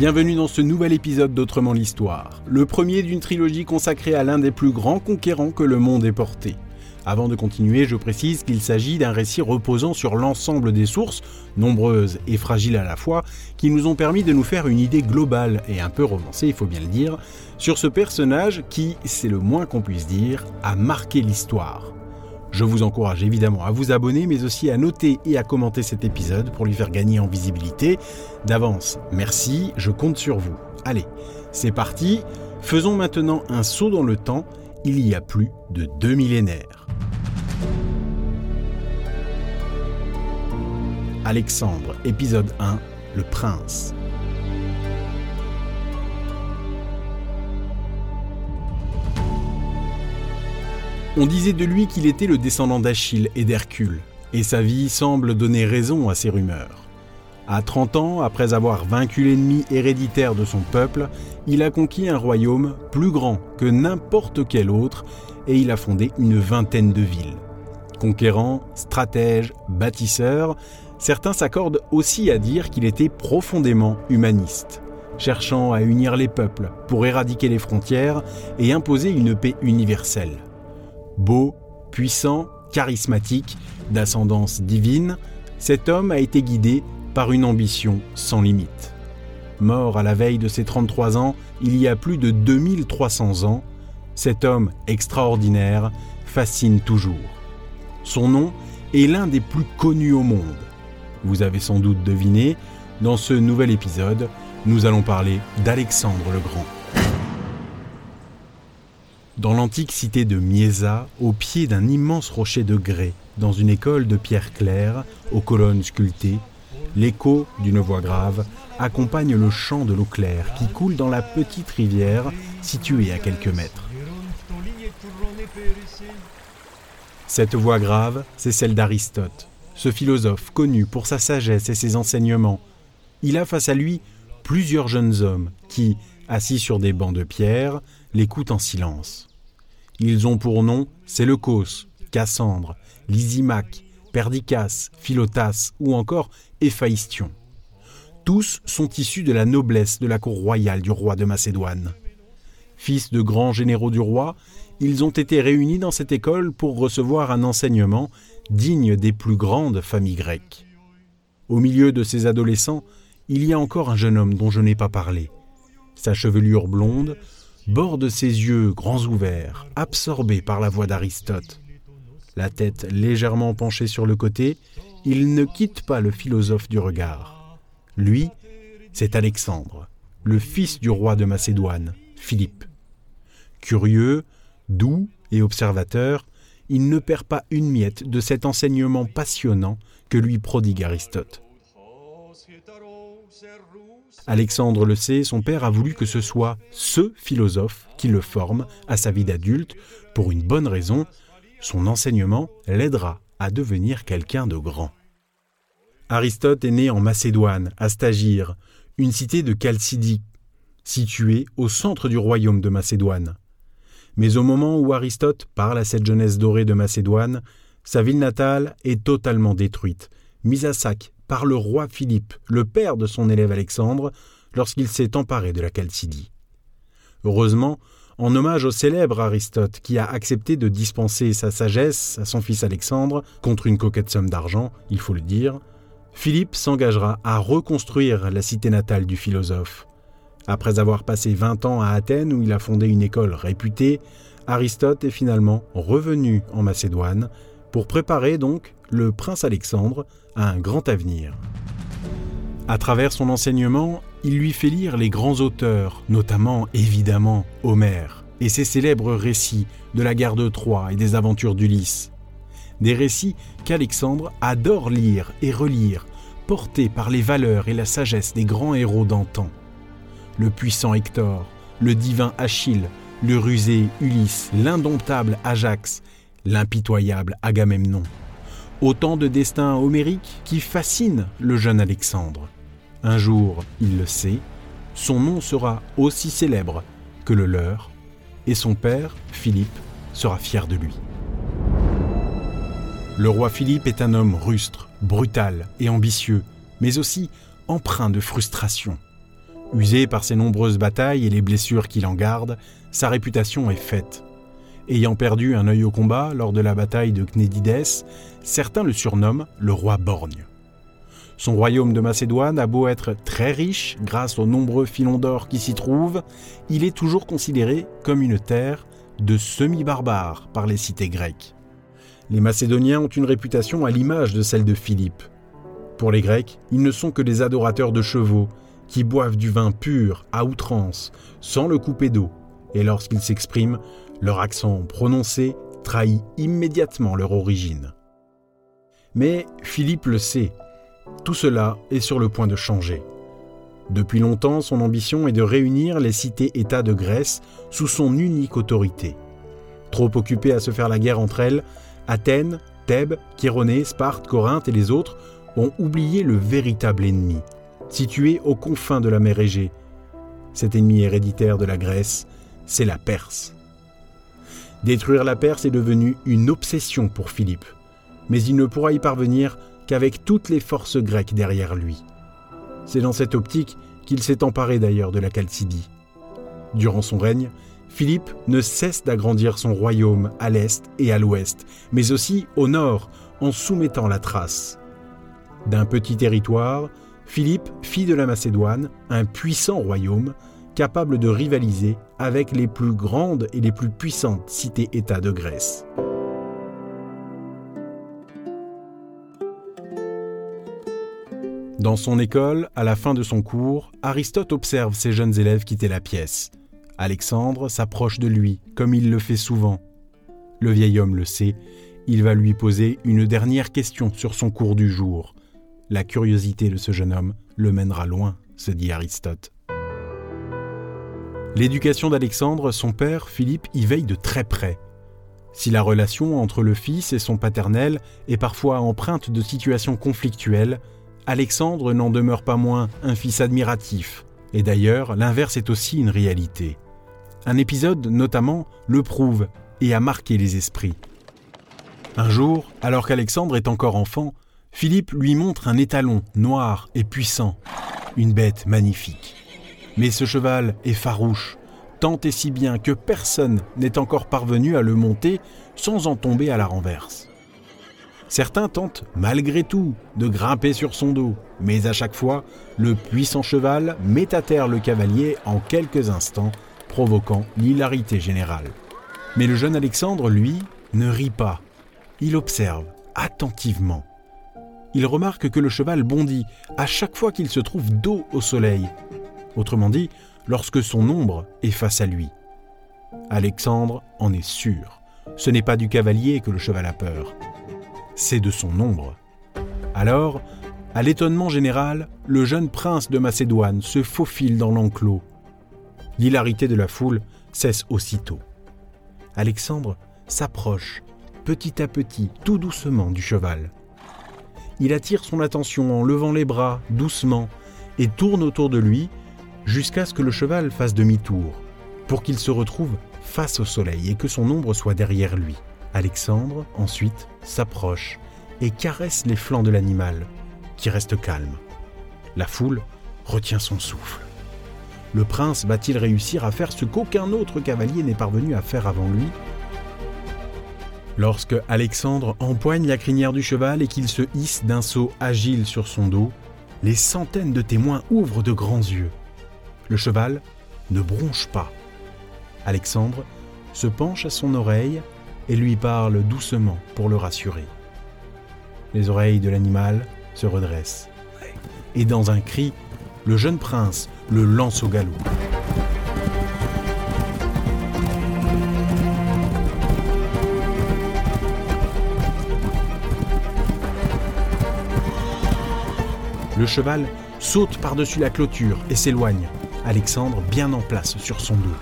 Bienvenue dans ce nouvel épisode d'Autrement l'Histoire, le premier d'une trilogie consacrée à l'un des plus grands conquérants que le monde ait porté. Avant de continuer, je précise qu'il s'agit d'un récit reposant sur l'ensemble des sources, nombreuses et fragiles à la fois, qui nous ont permis de nous faire une idée globale et un peu romancée, il faut bien le dire, sur ce personnage qui, c'est le moins qu'on puisse dire, a marqué l'histoire. Je vous encourage évidemment à vous abonner, mais aussi à noter et à commenter cet épisode pour lui faire gagner en visibilité. D'avance, merci, je compte sur vous. Allez, c'est parti. Faisons maintenant un saut dans le temps, il y a plus de deux millénaires. Alexandre, épisode 1, Le Prince. On disait de lui qu'il était le descendant d'Achille et d'Hercule, et sa vie semble donner raison à ces rumeurs. À 30 ans, après avoir vaincu l'ennemi héréditaire de son peuple, il a conquis un royaume plus grand que n'importe quel autre et il a fondé une vingtaine de villes. Conquérant, stratège, bâtisseur, certains s'accordent aussi à dire qu'il était profondément humaniste, cherchant à unir les peuples pour éradiquer les frontières et imposer une paix universelle. Beau, puissant, charismatique, d'ascendance divine, cet homme a été guidé par une ambition sans limite. Mort à la veille de ses 33 ans, il y a plus de 2300 ans, cet homme extraordinaire fascine toujours. Son nom est l'un des plus connus au monde. Vous avez sans doute deviné, dans ce nouvel épisode, nous allons parler d'Alexandre le Grand. Dans l'antique cité de Miesa, au pied d'un immense rocher de grès, dans une école de pierre claire, aux colonnes sculptées, l'écho d'une voix grave accompagne le chant de l'eau claire qui coule dans la petite rivière située à quelques mètres. Cette voix grave, c'est celle d'Aristote, ce philosophe connu pour sa sagesse et ses enseignements. Il a face à lui plusieurs jeunes hommes qui, assis sur des bancs de pierre, l'écoutent en silence. Ils ont pour nom Séleucos, Cassandre, Lysimaque, Perdiccas, Philotas ou encore Héphaïstion. Tous sont issus de la noblesse de la cour royale du roi de Macédoine. Fils de grands généraux du roi, ils ont été réunis dans cette école pour recevoir un enseignement digne des plus grandes familles grecques. Au milieu de ces adolescents, il y a encore un jeune homme dont je n'ai pas parlé. Sa chevelure blonde borde ses yeux grands ouverts, absorbés par la voix d'Aristote. La tête légèrement penchée sur le côté, il ne quitte pas le philosophe du regard. Lui, c'est Alexandre, le fils du roi de Macédoine, Philippe. Curieux, doux et observateur, il ne perd pas une miette de cet enseignement passionnant que lui prodigue Aristote. Alexandre le sait, son père a voulu que ce soit ce philosophe qui le forme à sa vie d'adulte, pour une bonne raison, son enseignement l'aidera à devenir quelqu'un de grand. Aristote est né en Macédoine, à Stagire, une cité de Chalcidie, située au centre du royaume de Macédoine. Mais au moment où Aristote parle à cette jeunesse dorée de Macédoine, sa ville natale est totalement détruite, mise à sac par le roi Philippe, le père de son élève Alexandre, lorsqu'il s'est emparé de la Chalcidie. Heureusement, en hommage au célèbre Aristote qui a accepté de dispenser sa sagesse à son fils Alexandre contre une coquette somme d'argent, il faut le dire, Philippe s'engagera à reconstruire la cité natale du philosophe. Après avoir passé 20 ans à Athènes où il a fondé une école réputée, Aristote est finalement revenu en Macédoine pour préparer donc le prince Alexandre a un grand avenir. À travers son enseignement, il lui fait lire les grands auteurs, notamment évidemment Homère, et ses célèbres récits de la guerre de Troie et des aventures d'Ulysse. Des récits qu'Alexandre adore lire et relire, porté par les valeurs et la sagesse des grands héros d'antan. Le puissant Hector, le divin Achille, le rusé Ulysse, l'indomptable Ajax, l'impitoyable Agamemnon. Autant de destins homériques qui fascinent le jeune Alexandre. Un jour, il le sait, son nom sera aussi célèbre que le leur, et son père, Philippe, sera fier de lui. Le roi Philippe est un homme rustre, brutal et ambitieux, mais aussi empreint de frustration. Usé par ses nombreuses batailles et les blessures qu'il en garde, sa réputation est faite. Ayant perdu un œil au combat lors de la bataille de Cnédides, certains le surnomment le roi borgne. Son royaume de Macédoine a beau être très riche grâce aux nombreux filons d'or qui s'y trouvent, il est toujours considéré comme une terre de semi-barbares par les cités grecques. Les Macédoniens ont une réputation à l'image de celle de Philippe. Pour les Grecs, ils ne sont que des adorateurs de chevaux, qui boivent du vin pur à outrance, sans le couper d'eau, et lorsqu'ils s'expriment, leur accent prononcé trahit immédiatement leur origine. Mais Philippe le sait, tout cela est sur le point de changer. Depuis longtemps, son ambition est de réunir les cités-États de Grèce sous son unique autorité. Trop occupé à se faire la guerre entre elles, Athènes, Thèbes, Chéronée, Sparte, Corinthe et les autres ont oublié le véritable ennemi, situé aux confins de la mer Égée. Cet ennemi héréditaire de la Grèce, c'est la Perse. Détruire la Perse est devenu une obsession pour Philippe, mais il ne pourra y parvenir qu'avec toutes les forces grecques derrière lui. C'est dans cette optique qu'il s'est emparé d'ailleurs de la Chalcidie. Durant son règne, Philippe ne cesse d'agrandir son royaume à l'est et à l'ouest, mais aussi au nord, en soumettant la Thrace. D'un petit territoire, Philippe fit de la Macédoine un puissant royaume capable de rivaliser avec les plus grandes et les plus puissantes cités-États de Grèce. Dans son école, à la fin de son cours, Aristote observe ses jeunes élèves quitter la pièce. Alexandre s'approche de lui, comme il le fait souvent. Le vieil homme le sait, il va lui poser une dernière question sur son cours du jour. La curiosité de ce jeune homme le mènera loin, se dit Aristote. L'éducation d'Alexandre, son père, Philippe, y veille de très près. Si la relation entre le fils et son paternel est parfois empreinte de situations conflictuelles, Alexandre n'en demeure pas moins un fils admiratif. Et d'ailleurs, l'inverse est aussi une réalité. Un épisode notamment le prouve et a marqué les esprits. Un jour, alors qu'Alexandre est encore enfant, Philippe lui montre un étalon noir et puissant, une bête magnifique. Mais ce cheval est farouche, tant et si bien que personne n'est encore parvenu à le monter sans en tomber à la renverse. Certains tentent malgré tout de grimper sur son dos, mais à chaque fois, le puissant cheval met à terre le cavalier en quelques instants provoquant l'hilarité générale. Mais le jeune Alexandre, lui, ne rit pas. Il observe attentivement. Il remarque que le cheval bondit à chaque fois qu'il se trouve dos au soleil. Autrement dit, lorsque son ombre est face à lui. Alexandre en est sûr. Ce n'est pas du cavalier que le cheval a peur. C'est de son ombre. Alors, à l'étonnement général, le jeune prince de Macédoine se faufile dans l'enclos L'hilarité de la foule cesse aussitôt. Alexandre s'approche petit à petit, tout doucement du cheval. Il attire son attention en levant les bras doucement et tourne autour de lui jusqu'à ce que le cheval fasse demi-tour, pour qu'il se retrouve face au soleil et que son ombre soit derrière lui. Alexandre, ensuite, s'approche et caresse les flancs de l'animal, qui reste calme. La foule retient son souffle le prince va-t-il réussir à faire ce qu'aucun autre cavalier n'est parvenu à faire avant lui? Lorsque Alexandre empoigne la crinière du cheval et qu'il se hisse d'un saut agile sur son dos, les centaines de témoins ouvrent de grands yeux. Le cheval ne bronche pas. Alexandre se penche à son oreille et lui parle doucement pour le rassurer. Les oreilles de l'animal se redressent. Et dans un cri, le jeune prince le lance au galop. le cheval saute par-dessus la clôture et s'éloigne, Alexandre bien en place sur son dos.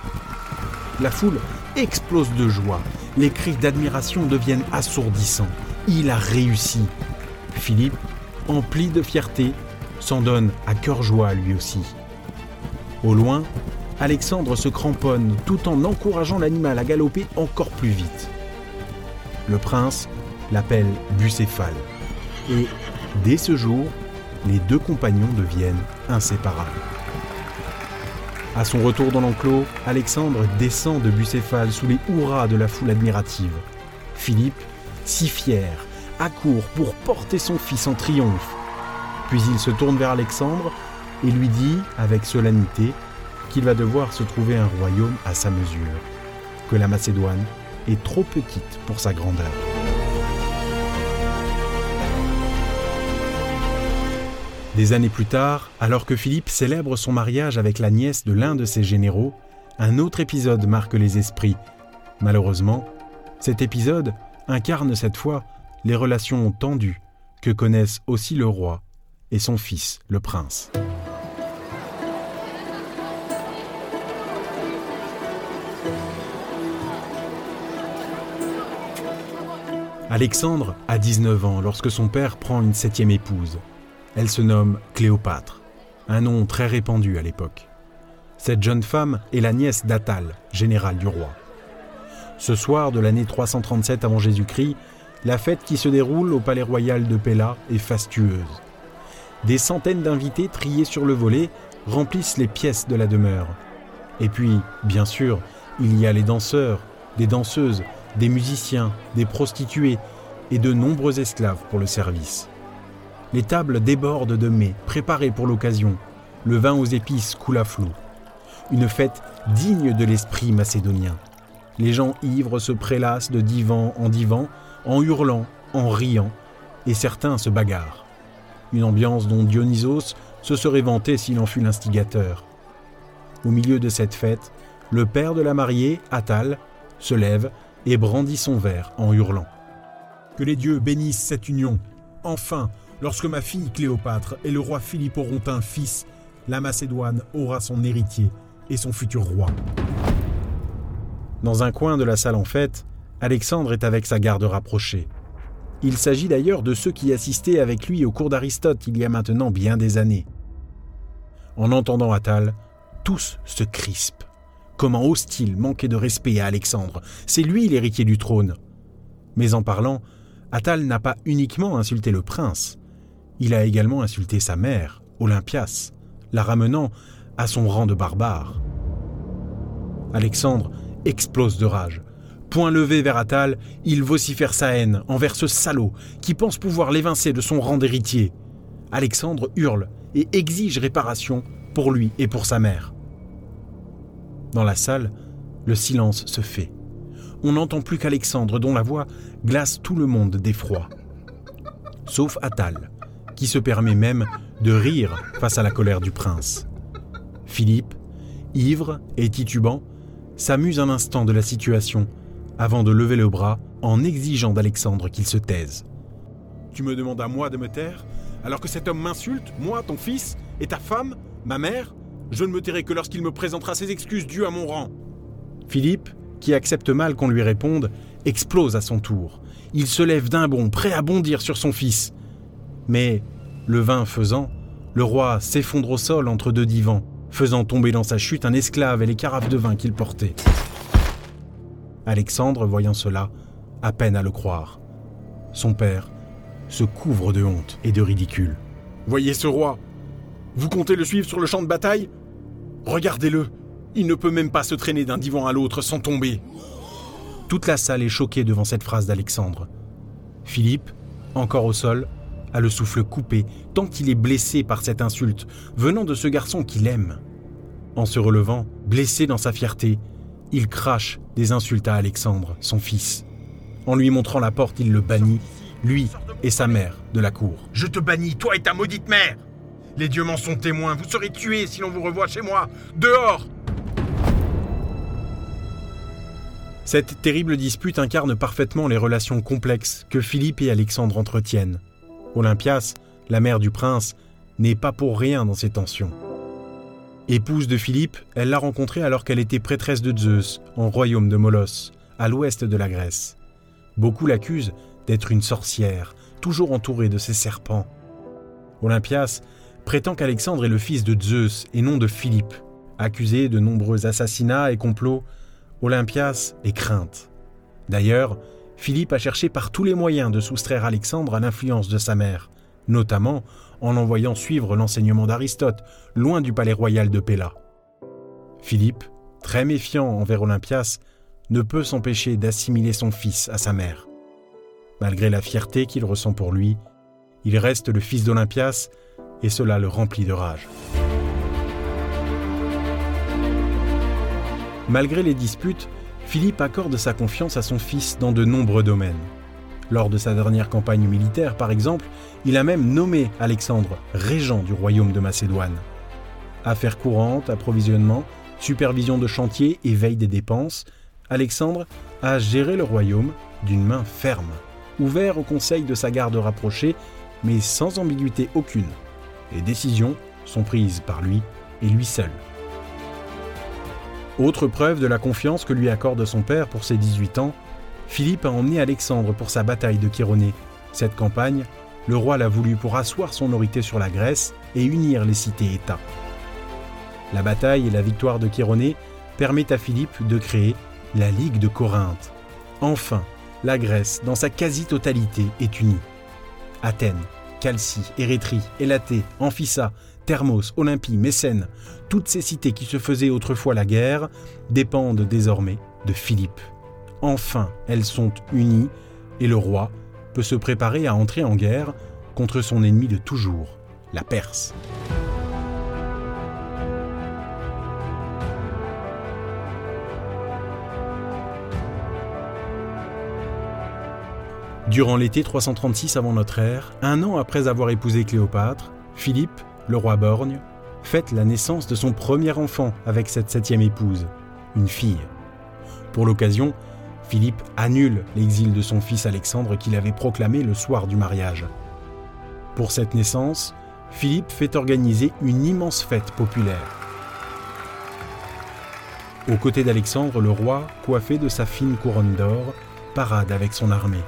La foule explose de joie, les cris d'admiration deviennent assourdissants. Il a réussi. Philippe, empli de fierté, s'en donne à cœur joie lui aussi. Au loin, Alexandre se cramponne tout en encourageant l'animal à galoper encore plus vite. Le prince l'appelle Bucéphale. Et dès ce jour, les deux compagnons deviennent inséparables. À son retour dans l'enclos, Alexandre descend de Bucéphale sous les hurrahs de la foule admirative. Philippe, si fier, accourt pour porter son fils en triomphe. Puis il se tourne vers Alexandre et lui dit avec solennité qu'il va devoir se trouver un royaume à sa mesure, que la Macédoine est trop petite pour sa grandeur. Des années plus tard, alors que Philippe célèbre son mariage avec la nièce de l'un de ses généraux, un autre épisode marque les esprits. Malheureusement, cet épisode incarne cette fois les relations tendues que connaissent aussi le roi et son fils, le prince. Alexandre a 19 ans lorsque son père prend une septième épouse. Elle se nomme Cléopâtre, un nom très répandu à l'époque. Cette jeune femme est la nièce d'Atal, général du roi. Ce soir de l'année 337 avant Jésus-Christ, la fête qui se déroule au palais royal de Pella est fastueuse. Des centaines d'invités triés sur le volet remplissent les pièces de la demeure. Et puis, bien sûr, il y a les danseurs, des danseuses, des musiciens, des prostituées et de nombreux esclaves pour le service. Les tables débordent de mets, préparés pour l'occasion. Le vin aux épices coule à flot. Une fête digne de l'esprit macédonien. Les gens ivres se prélassent de divan en divan, en hurlant, en riant, et certains se bagarrent. Une ambiance dont Dionysos se serait vanté s'il en fut l'instigateur. Au milieu de cette fête, le père de la mariée, Attal, se lève et brandit son verre en hurlant. Que les dieux bénissent cette union. Enfin, Lorsque ma fille Cléopâtre et le roi Philippe auront un fils, la Macédoine aura son héritier et son futur roi. Dans un coin de la salle en fête, Alexandre est avec sa garde rapprochée. Il s'agit d'ailleurs de ceux qui assistaient avec lui au cours d'Aristote il y a maintenant bien des années. En entendant Attal, tous se crispent. Comment ose-t-il manquer de respect à Alexandre? C'est lui l'héritier du trône. Mais en parlant, Attal n'a pas uniquement insulté le prince, il a également insulté sa mère, Olympias, la ramenant à son rang de barbare. Alexandre explose de rage. Point levé vers Attal, il vocifère sa haine envers ce salaud qui pense pouvoir l'évincer de son rang d'héritier. Alexandre hurle et exige réparation pour lui et pour sa mère. Dans la salle, le silence se fait. On n'entend plus qu'Alexandre dont la voix glace tout le monde d'effroi. Sauf Attal, qui se permet même de rire face à la colère du prince. Philippe, ivre et titubant, s'amuse un instant de la situation avant de lever le bras en exigeant d'Alexandre qu'il se taise. Tu me demandes à moi de me taire alors que cet homme m'insulte, moi, ton fils, et ta femme, ma mère Je ne me tairai que lorsqu'il me présentera ses excuses dues à mon rang. Philippe, qui accepte mal qu'on lui réponde, explose à son tour. Il se lève d'un bond, prêt à bondir sur son fils. Mais, le vin faisant, le roi s'effondre au sol entre deux divans, faisant tomber dans sa chute un esclave et les carafes de vin qu'il portait. Alexandre, voyant cela, a peine à le croire. Son père se couvre de honte et de ridicule. Voyez ce roi Vous comptez le suivre sur le champ de bataille? Regardez-le Il ne peut même pas se traîner d'un divan à l'autre sans tomber. Toute la salle est choquée devant cette phrase d'Alexandre. Philippe, encore au sol, a le souffle coupé, tant il est blessé par cette insulte, venant de ce garçon qu'il aime. En se relevant, blessé dans sa fierté, il crache des insultes à Alexandre, son fils. En lui montrant la porte, il le bannit, lui et sa mère, de la cour. Je te bannis, toi et ta maudite mère Les dieux m'en sont témoins, vous serez tués si l'on vous revoit chez moi Dehors Cette terrible dispute incarne parfaitement les relations complexes que Philippe et Alexandre entretiennent. Olympias, la mère du prince, n'est pas pour rien dans ces tensions. Épouse de Philippe, elle l'a rencontré alors qu'elle était prêtresse de Zeus, en royaume de Molos, à l'ouest de la Grèce. Beaucoup l'accusent d'être une sorcière, toujours entourée de ses serpents. Olympias prétend qu'Alexandre est le fils de Zeus et non de Philippe. Accusé de nombreux assassinats et complots, Olympias est crainte. D'ailleurs, Philippe a cherché par tous les moyens de soustraire Alexandre à l'influence de sa mère, notamment en l'envoyant suivre l'enseignement d'Aristote, loin du palais royal de Péla. Philippe, très méfiant envers Olympias, ne peut s'empêcher d'assimiler son fils à sa mère. Malgré la fierté qu'il ressent pour lui, il reste le fils d'Olympias et cela le remplit de rage. Malgré les disputes, Philippe accorde sa confiance à son fils dans de nombreux domaines. Lors de sa dernière campagne militaire, par exemple, il a même nommé Alexandre régent du royaume de Macédoine. Affaires courantes, approvisionnement, supervision de chantier et veille des dépenses, Alexandre a géré le royaume d'une main ferme, ouvert au conseil de sa garde rapprochée, mais sans ambiguïté aucune. Les décisions sont prises par lui et lui seul. Autre preuve de la confiance que lui accorde son père pour ses 18 ans, Philippe a emmené Alexandre pour sa bataille de Chéronée. Cette campagne, le roi l'a voulu pour asseoir son autorité sur la Grèce et unir les cités-États. La bataille et la victoire de Chéronée permettent à Philippe de créer la Ligue de Corinthe. Enfin, la Grèce, dans sa quasi-totalité, est unie. Athènes, Chalcie, Érétrie, Élatée, Amphissa, Thermos, Olympie, Mécène, toutes ces cités qui se faisaient autrefois la guerre, dépendent désormais de Philippe. Enfin, elles sont unies et le roi peut se préparer à entrer en guerre contre son ennemi de toujours, la Perse. Durant l'été 336 avant notre ère, un an après avoir épousé Cléopâtre, Philippe, le roi borgne, fête la naissance de son premier enfant avec cette septième épouse, une fille. Pour l'occasion, Philippe annule l'exil de son fils Alexandre qu'il avait proclamé le soir du mariage. Pour cette naissance, Philippe fait organiser une immense fête populaire. Aux côtés d'Alexandre, le roi, coiffé de sa fine couronne d'or, parade avec son armée.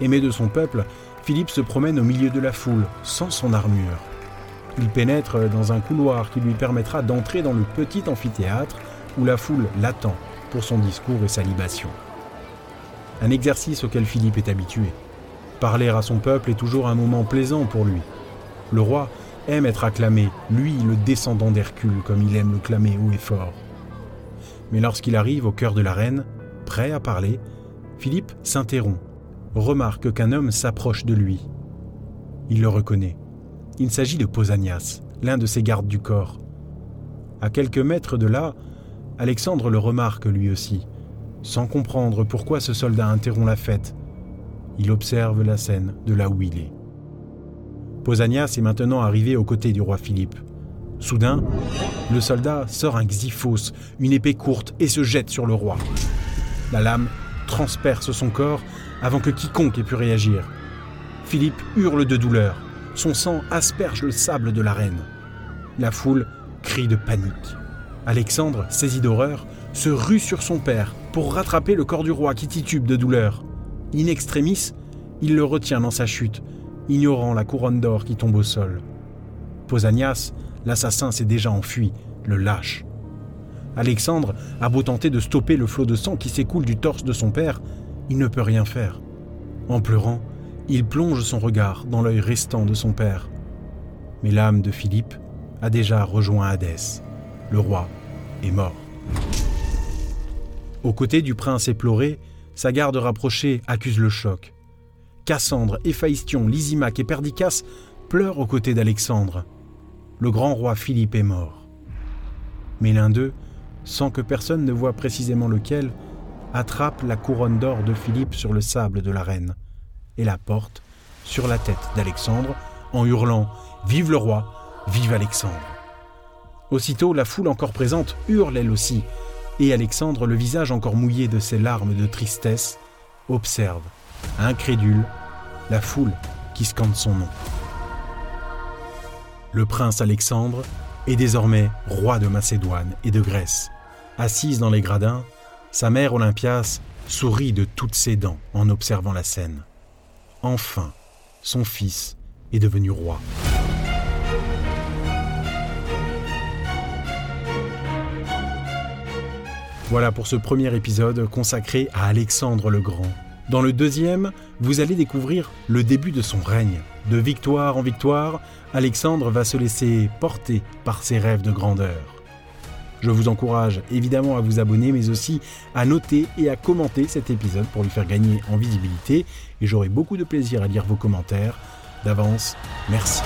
Aimé de son peuple, Philippe se promène au milieu de la foule, sans son armure. Il pénètre dans un couloir qui lui permettra d'entrer dans le petit amphithéâtre où la foule l'attend pour son discours et sa libation. Un exercice auquel Philippe est habitué. Parler à son peuple est toujours un moment plaisant pour lui. Le roi aime être acclamé, lui le descendant d'Hercule comme il aime le clamer haut et fort. Mais lorsqu'il arrive au cœur de l'arène, prêt à parler, Philippe s'interrompt remarque qu'un homme s'approche de lui. Il le reconnaît. Il s'agit de Posanias, l'un de ses gardes du corps. À quelques mètres de là, Alexandre le remarque lui aussi, sans comprendre pourquoi ce soldat interrompt la fête. Il observe la scène de là où il est. Posanias est maintenant arrivé aux côtés du roi Philippe. Soudain, le soldat sort un xyphos, une épée courte, et se jette sur le roi. La lame transperce son corps avant que quiconque ait pu réagir. Philippe hurle de douleur. Son sang asperge le sable de l'arène. La foule crie de panique. Alexandre, saisi d'horreur, se rue sur son père pour rattraper le corps du roi qui titube de douleur. In extremis, il le retient dans sa chute, ignorant la couronne d'or qui tombe au sol. Posanias, l'assassin s'est déjà enfui, le lâche. Alexandre a beau tenter de stopper le flot de sang qui s'écoule du torse de son père, il ne peut rien faire. En pleurant, il plonge son regard dans l'œil restant de son père. Mais l'âme de Philippe a déjà rejoint Hadès. Le roi est mort. Aux côtés du prince éploré, sa garde rapprochée accuse le choc. Cassandre, Héphaïstion, Lysimaque et Perdicace pleurent aux côtés d'Alexandre. Le grand roi Philippe est mort. Mais l'un d'eux, sans que personne ne voie précisément lequel, attrape la couronne d'or de Philippe sur le sable de l'arène et la porte sur la tête d'Alexandre en hurlant Vive le roi, vive Alexandre. Aussitôt, la foule encore présente hurle elle aussi, et Alexandre, le visage encore mouillé de ses larmes de tristesse, observe, incrédule, la foule qui scande son nom. Le prince Alexandre est désormais roi de Macédoine et de Grèce. Assise dans les gradins, sa mère Olympias sourit de toutes ses dents en observant la scène. Enfin, son fils est devenu roi. Voilà pour ce premier épisode consacré à Alexandre le Grand. Dans le deuxième, vous allez découvrir le début de son règne. De victoire en victoire, Alexandre va se laisser porter par ses rêves de grandeur. Je vous encourage évidemment à vous abonner, mais aussi à noter et à commenter cet épisode pour lui faire gagner en visibilité. Et j'aurai beaucoup de plaisir à lire vos commentaires. D'avance, merci.